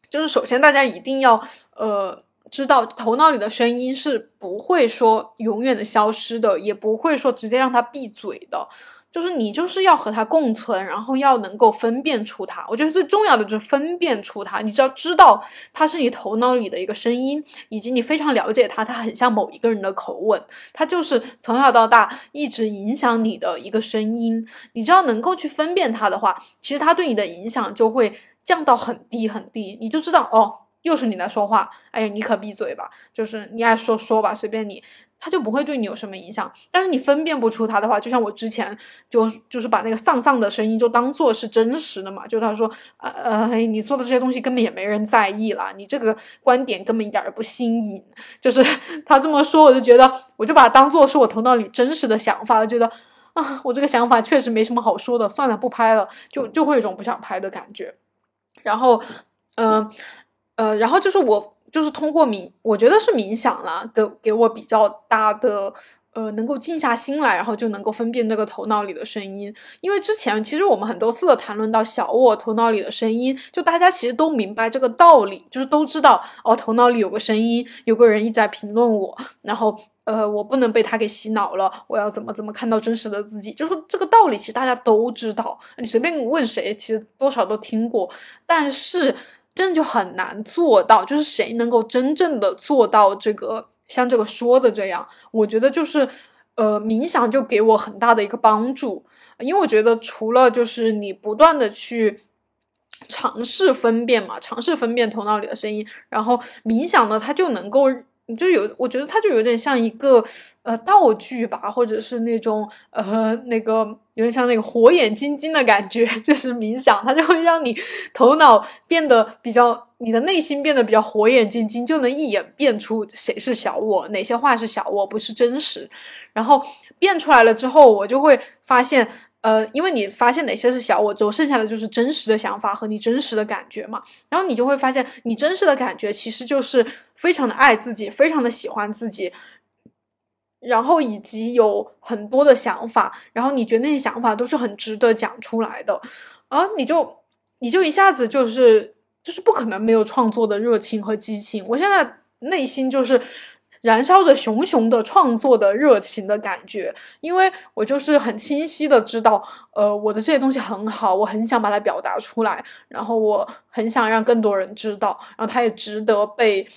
就是首先大家一定要呃知道头脑里的声音是不会说永远的消失的，也不会说直接让他闭嘴的。就是你就是要和它共存，然后要能够分辨出它。我觉得最重要的就是分辨出它。你只要知道它是你头脑里的一个声音，以及你非常了解它，它很像某一个人的口吻，它就是从小到大一直影响你的一个声音。你只要能够去分辨它的话，其实它对你的影响就会降到很低很低。你就知道哦，又是你在说话，哎呀，你可闭嘴吧，就是你爱说说吧，随便你。他就不会对你有什么影响，但是你分辨不出他的话，就像我之前就就是把那个丧丧的声音就当做是真实的嘛，就他说，呃呃，你做的这些东西根本也没人在意啦，你这个观点根本一点也不新颖，就是 他这么说，我就觉得我就把它当做是我头脑里真实的想法，觉得啊，我这个想法确实没什么好说的，算了，不拍了，就就会有一种不想拍的感觉，然后，呃呃，然后就是我。就是通过冥，我觉得是冥想啦，给给我比较大的，呃，能够静下心来，然后就能够分辨这个头脑里的声音。因为之前其实我们很多次的谈论到小我头脑里的声音，就大家其实都明白这个道理，就是都知道哦，头脑里有个声音，有个人一直在评论我，然后呃，我不能被他给洗脑了，我要怎么怎么看到真实的自己，就是这个道理，其实大家都知道，你随便问谁，其实多少都听过，但是。真的就很难做到，就是谁能够真正的做到这个像这个说的这样？我觉得就是，呃，冥想就给我很大的一个帮助，因为我觉得除了就是你不断的去尝试分辨嘛，尝试分辨头脑里的声音，然后冥想呢，它就能够。你就有，我觉得它就有点像一个呃道具吧，或者是那种呃那个有点像那个火眼金睛的感觉，就是冥想，它就会让你头脑变得比较，你的内心变得比较火眼金睛，就能一眼辨出谁是小我，哪些话是小我，不是真实。然后变出来了之后，我就会发现。呃，因为你发现哪些是小我之后，剩下的就是真实的想法和你真实的感觉嘛。然后你就会发现，你真实的感觉其实就是非常的爱自己，非常的喜欢自己，然后以及有很多的想法，然后你觉得那些想法都是很值得讲出来的，啊，你就你就一下子就是就是不可能没有创作的热情和激情。我现在内心就是。燃烧着熊熊的创作的热情的感觉，因为我就是很清晰的知道，呃，我的这些东西很好，我很想把它表达出来，然后我很想让更多人知道，然后它也值得被，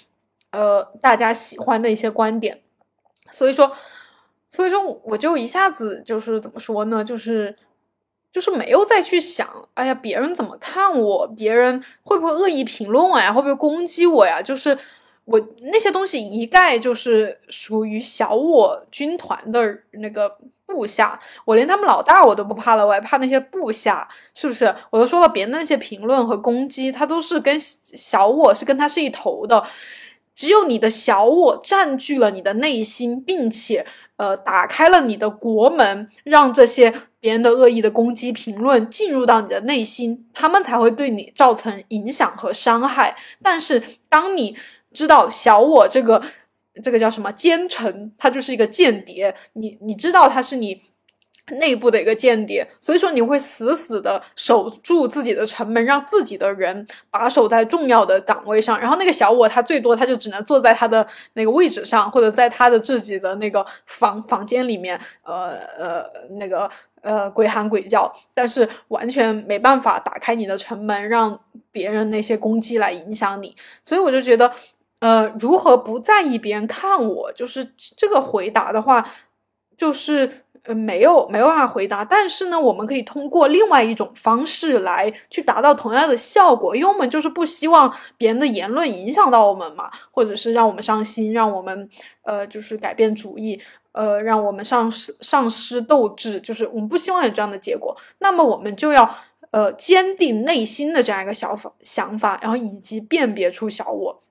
呃，大家喜欢的一些观点，所以说，所以说我就一下子就是怎么说呢，就是就是没有再去想，哎呀，别人怎么看我，别人会不会恶意评论我呀，会不会攻击我呀，就是。我那些东西一概就是属于小我军团的那个部下，我连他们老大我都不怕了，我还怕那些部下，是不是？我都说了，别人的那些评论和攻击，他都是跟小我是跟他是一头的。只有你的小我占据了你的内心，并且呃打开了你的国门，让这些别人的恶意的攻击评论进入到你的内心，他们才会对你造成影响和伤害。但是当你知道小我这个这个叫什么奸臣，他就是一个间谍。你你知道他是你内部的一个间谍，所以说你会死死的守住自己的城门，让自己的人把守在重要的岗位上。然后那个小我，他最多他就只能坐在他的那个位置上，或者在他的自己的那个房房间里面，呃呃那个呃鬼喊鬼叫，但是完全没办法打开你的城门，让别人那些攻击来影响你。所以我就觉得。呃，如何不在意别人看我？就是这个回答的话，就是呃没有没有办法回答。但是呢，我们可以通过另外一种方式来去达到同样的效果，因为我们就是不希望别人的言论影响到我们嘛，或者是让我们伤心，让我们呃就是改变主意，呃让我们丧失丧失斗志，就是我们不希望有这样的结果。那么我们就要呃坚定内心的这样一个想法想法，然后以及辨别出小我。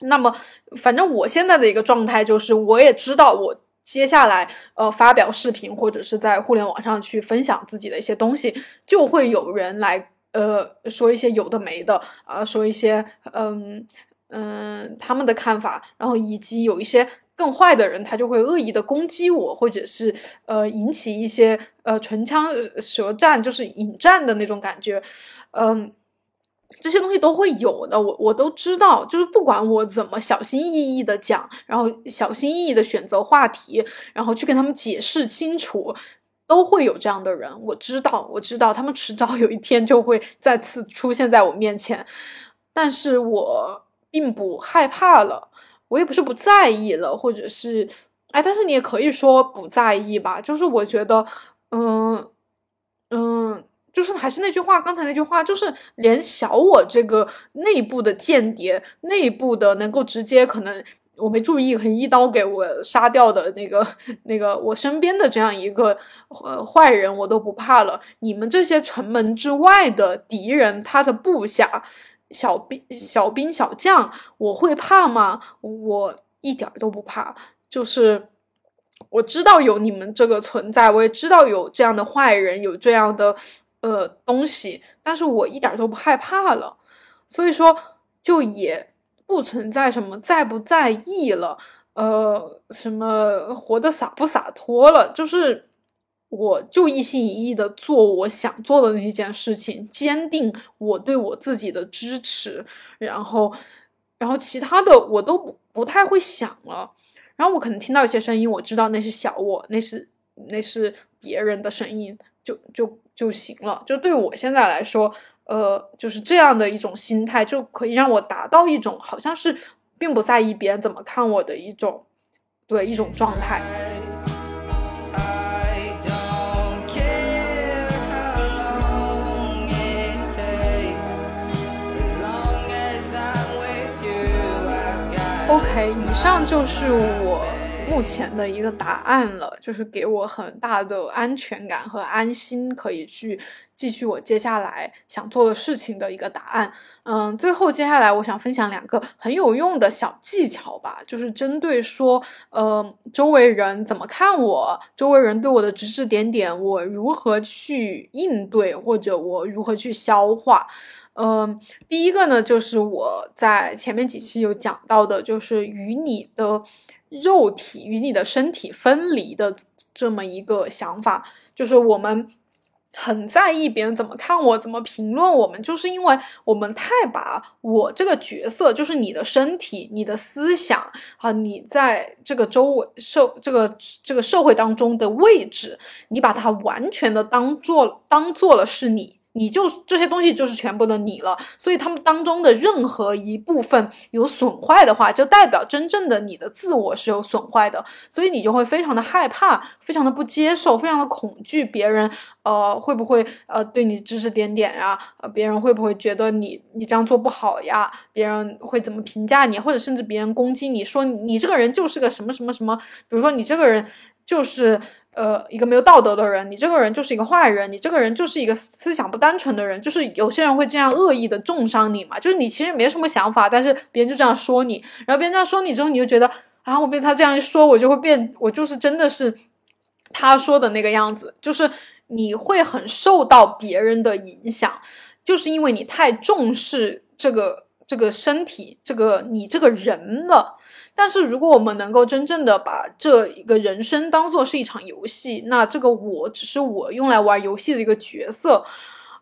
那么，反正我现在的一个状态就是，我也知道我接下来呃发表视频或者是在互联网上去分享自己的一些东西，就会有人来呃说一些有的没的啊，说一些嗯嗯他们的看法，然后以及有一些更坏的人，他就会恶意的攻击我，或者是呃引起一些呃唇枪舌战，就是引战的那种感觉，嗯。这些东西都会有的，我我都知道。就是不管我怎么小心翼翼的讲，然后小心翼翼的选择话题，然后去跟他们解释清楚，都会有这样的人，我知道，我知道，他们迟早有一天就会再次出现在我面前，但是我并不害怕了，我也不是不在意了，或者是，哎，但是你也可以说不在意吧，就是我觉得，嗯嗯，就是还是那句话，刚才那句话，就是连小我这个内部的间谍，内部的能够直接可能。我没注意，可能一刀给我杀掉的那个、那个我身边的这样一个呃坏人，我都不怕了。你们这些城门之外的敌人，他的部下、小兵、小兵小将，我会怕吗？我一点都不怕。就是我知道有你们这个存在，我也知道有这样的坏人，有这样的呃东西，但是我一点都不害怕了。所以说，就也。不存在什么在不在意了，呃，什么活得洒不洒脱了，就是我就一心一意的做我想做的那件事情，坚定我对我自己的支持，然后，然后其他的我都不不太会想了，然后我可能听到一些声音，我知道那是小我，那是那是别人的声音，就就就行了，就对我现在来说。呃，就是这样的一种心态，就可以让我达到一种好像是并不在意别人怎么看我的一种，对一种状态。OK，以上就是我。目前的一个答案了，就是给我很大的安全感和安心，可以去继续我接下来想做的事情的一个答案。嗯，最后接下来我想分享两个很有用的小技巧吧，就是针对说，呃，周围人怎么看我，周围人对我的指指点点，我如何去应对，或者我如何去消化。嗯，第一个呢，就是我在前面几期有讲到的，就是与你的。肉体与你的身体分离的这么一个想法，就是我们很在意别人怎么看我，怎么评论我们，就是因为我们太把我这个角色，就是你的身体、你的思想啊，你在这个周围社这个这个社会当中的位置，你把它完全的当做当做了是你。你就这些东西就是全部的你了，所以他们当中的任何一部分有损坏的话，就代表真正的你的自我是有损坏的，所以你就会非常的害怕，非常的不接受，非常的恐惧别人，呃，会不会呃对你指指点点呀？别人会不会觉得你你这样做不好呀？别人会怎么评价你？或者甚至别人攻击你说你这个人就是个什么什么什么？比如说你这个人就是。呃，一个没有道德的人，你这个人就是一个坏人，你这个人就是一个思想不单纯的人，就是有些人会这样恶意的重伤你嘛，就是你其实没什么想法，但是别人就这样说你，然后别人这样说你之后，你就觉得啊，我被他这样一说，我就会变，我就是真的是他说的那个样子，就是你会很受到别人的影响，就是因为你太重视这个这个身体，这个你这个人了。但是，如果我们能够真正的把这一个人生当做是一场游戏，那这个我只是我用来玩游戏的一个角色。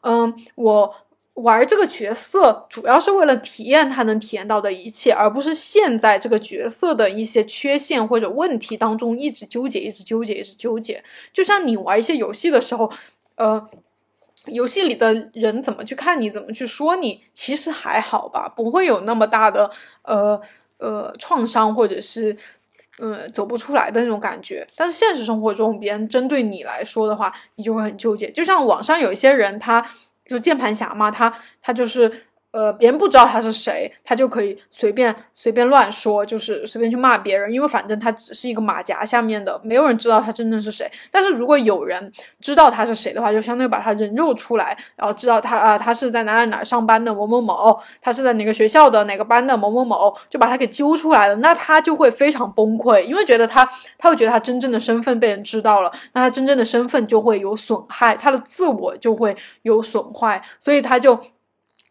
嗯，我玩这个角色主要是为了体验他能体验到的一切，而不是陷在这个角色的一些缺陷或者问题当中一直纠结、一直纠结、一直纠结。就像你玩一些游戏的时候，呃，游戏里的人怎么去看你，怎么去说你，其实还好吧，不会有那么大的呃。呃，创伤或者是，呃，走不出来的那种感觉。但是现实生活中，别人针对你来说的话，你就会很纠结。就像网上有一些人，他就键盘侠嘛，他他就是。呃，别人不知道他是谁，他就可以随便随便乱说，就是随便去骂别人，因为反正他只是一个马甲下面的，没有人知道他真正是谁。但是如果有人知道他是谁的话，就相当于把他人肉出来，然后知道他啊，他是在哪哪哪上班的某某某，他是在哪个学校的哪个班的某某某，就把他给揪出来了，那他就会非常崩溃，因为觉得他他会觉得他真正的身份被人知道了，那他真正的身份就会有损害，他的自我就会有损坏，所以他就。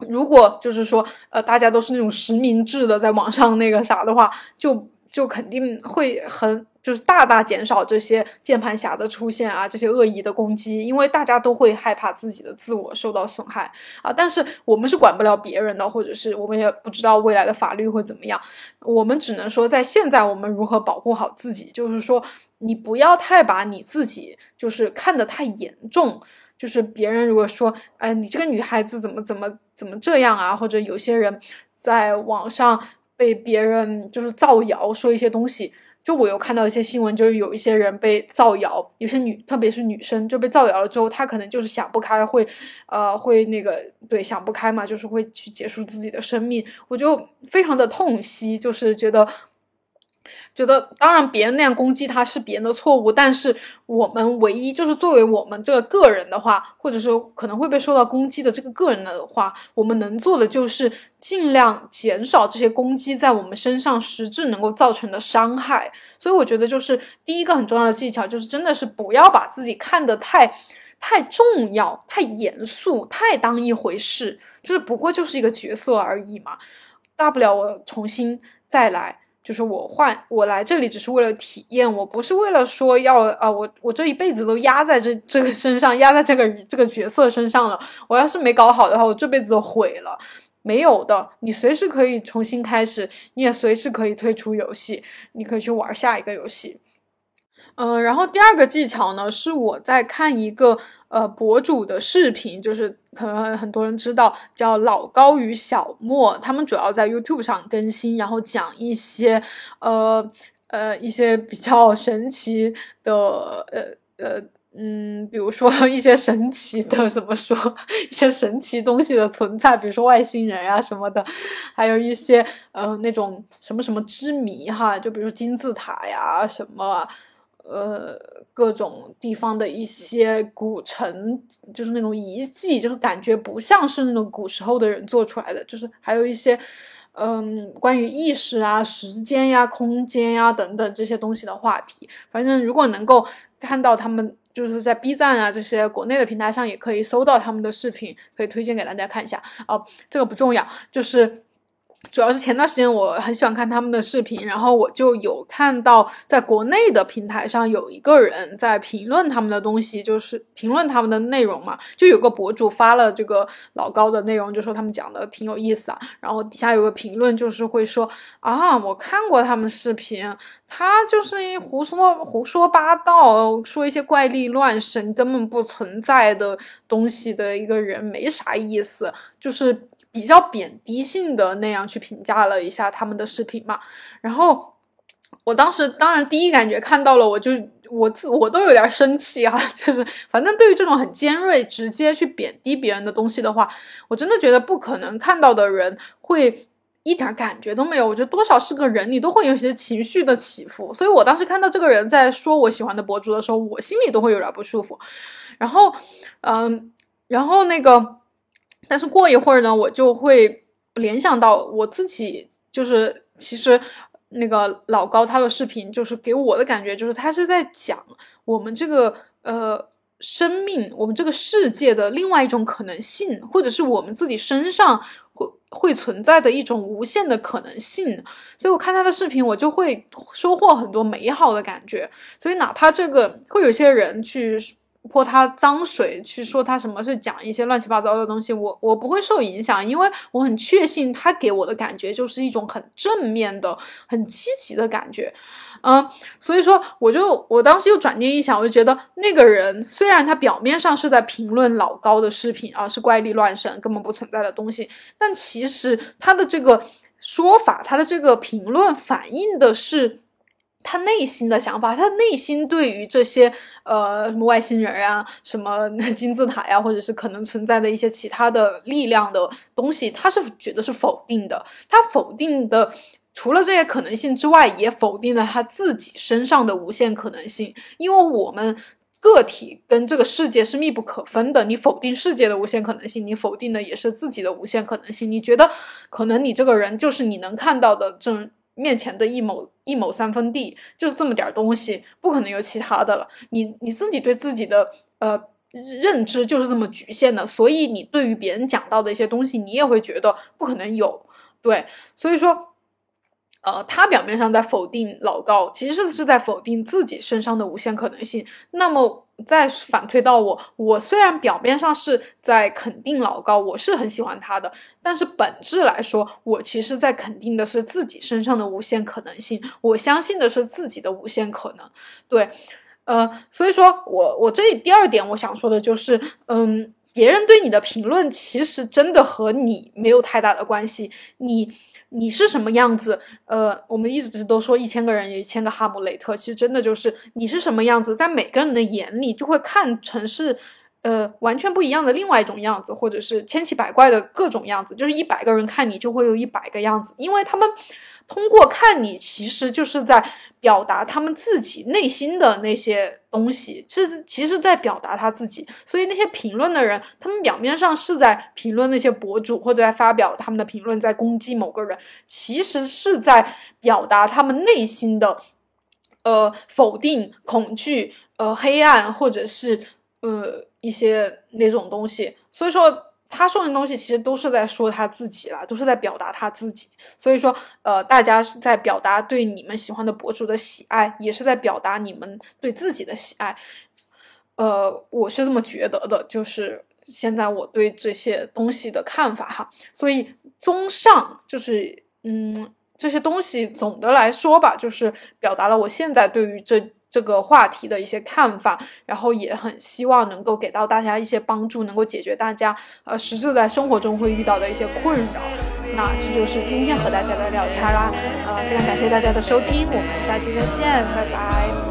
如果就是说，呃，大家都是那种实名制的，在网上那个啥的话，就就肯定会很就是大大减少这些键盘侠的出现啊，这些恶意的攻击，因为大家都会害怕自己的自我受到损害啊。但是我们是管不了别人的，或者是我们也不知道未来的法律会怎么样，我们只能说在现在我们如何保护好自己，就是说你不要太把你自己就是看得太严重，就是别人如果说，哎，你这个女孩子怎么怎么怎么这样啊，或者有些人在网上被别人就是造谣说一些东西。就我有看到一些新闻，就是有一些人被造谣，有些女，特别是女生，就被造谣了之后，她可能就是想不开，会，呃，会那个，对，想不开嘛，就是会去结束自己的生命，我就非常的痛惜，就是觉得。觉得当然，别人那样攻击他是别人的错误，但是我们唯一就是作为我们这个个人的话，或者说可能会被受到攻击的这个个人的话，我们能做的就是尽量减少这些攻击在我们身上实质能够造成的伤害。所以我觉得，就是第一个很重要的技巧，就是真的是不要把自己看得太太重要、太严肃、太当一回事，就是不过就是一个角色而已嘛，大不了我重新再来。就是我换我来这里只是为了体验，我不是为了说要啊，我我这一辈子都压在这这个身上，压在这个这个角色身上了。我要是没搞好的话，我这辈子都毁了。没有的，你随时可以重新开始，你也随时可以退出游戏，你可以去玩下一个游戏。嗯，然后第二个技巧呢，是我在看一个呃博主的视频，就是可能很多人知道叫老高与小莫，他们主要在 YouTube 上更新，然后讲一些呃呃一些比较神奇的呃呃嗯，比如说 一些神奇的怎么说一些神奇东西的存在，比如说外星人呀什么的，还有一些呃那种什么什么之谜哈，就比如说金字塔呀什么。呃，各种地方的一些古城，就是那种遗迹，就是感觉不像是那种古时候的人做出来的。就是还有一些，嗯，关于意识啊、时间呀、空间呀等等这些东西的话题。反正如果能够看到他们，就是在 B 站啊这些国内的平台上也可以搜到他们的视频，可以推荐给大家看一下。哦，这个不重要，就是。主要是前段时间我很喜欢看他们的视频，然后我就有看到在国内的平台上有一个人在评论他们的东西，就是评论他们的内容嘛。就有个博主发了这个老高的内容，就说他们讲的挺有意思啊。然后底下有个评论就是会说啊，我看过他们视频，他就是一胡说胡说八道，说一些怪力乱神、根本不存在的东西的一个人，没啥意思，就是。比较贬低性的那样去评价了一下他们的视频嘛，然后我当时当然第一感觉看到了，我就我自我都有点生气哈，就是反正对于这种很尖锐、直接去贬低别人的东西的话，我真的觉得不可能看到的人会一点感觉都没有。我觉得多少是个人，你都会有些情绪的起伏。所以我当时看到这个人在说我喜欢的博主的时候，我心里都会有点不舒服。然后，嗯，然后那个。但是过一会儿呢，我就会联想到我自己，就是其实那个老高他的视频，就是给我的感觉就是他是在讲我们这个呃生命，我们这个世界的另外一种可能性，或者是我们自己身上会会存在的一种无限的可能性。所以我看他的视频，我就会收获很多美好的感觉。所以哪怕这个会有些人去。泼他脏水，去说他什么是讲一些乱七八糟的东西，我我不会受影响，因为我很确信他给我的感觉就是一种很正面的、很积极的感觉，嗯，所以说我就我当时又转念一想，我就觉得那个人虽然他表面上是在评论老高的视频啊，是怪力乱神、根本不存在的东西，但其实他的这个说法，他的这个评论反映的是。他内心的想法，他内心对于这些呃什么外星人啊、什么 金字塔呀，或者是可能存在的一些其他的力量的东西，他是觉得是否定的。他否定的除了这些可能性之外，也否定了他自己身上的无限可能性。因为我们个体跟这个世界是密不可分的，你否定世界的无限可能性，你否定的也是自己的无限可能性。你觉得可能你这个人就是你能看到的这。面前的一亩一亩三分地就是这么点儿东西，不可能有其他的了。你你自己对自己的呃认知就是这么局限的，所以你对于别人讲到的一些东西，你也会觉得不可能有。对，所以说，呃，他表面上在否定老高，其实是在否定自己身上的无限可能性。那么再反推到我，我虽然表面上是在肯定老高，我是很喜欢他的，但是本质来说，我其实在肯定的是自己身上的无限可能性。我相信的是自己的无限可能。对，呃，所以说我我这第二点我想说的就是，嗯，别人对你的评论其实真的和你没有太大的关系，你。你是什么样子？呃，我们一直都说一千个人有一千个哈姆雷特，其实真的就是你是什么样子，在每个人的眼里就会看成是，呃，完全不一样的另外一种样子，或者是千奇百怪的各种样子。就是一百个人看你就会有一百个样子，因为他们通过看你，其实就是在。表达他们自己内心的那些东西，是其实在表达他自己。所以那些评论的人，他们表面上是在评论那些博主，或者在发表他们的评论，在攻击某个人，其实是在表达他们内心的，呃，否定、恐惧、呃，黑暗，或者是呃一些那种东西。所以说。他说的东西其实都是在说他自己啦，都是在表达他自己。所以说，呃，大家是在表达对你们喜欢的博主的喜爱，也是在表达你们对自己的喜爱。呃，我是这么觉得的，就是现在我对这些东西的看法哈。所以，综上就是，嗯，这些东西总的来说吧，就是表达了我现在对于这。这个话题的一些看法，然后也很希望能够给到大家一些帮助，能够解决大家呃实质在生活中会遇到的一些困扰。那这就是今天和大家的聊天啦，呃，非常感谢大家的收听，我们下期再见，拜拜。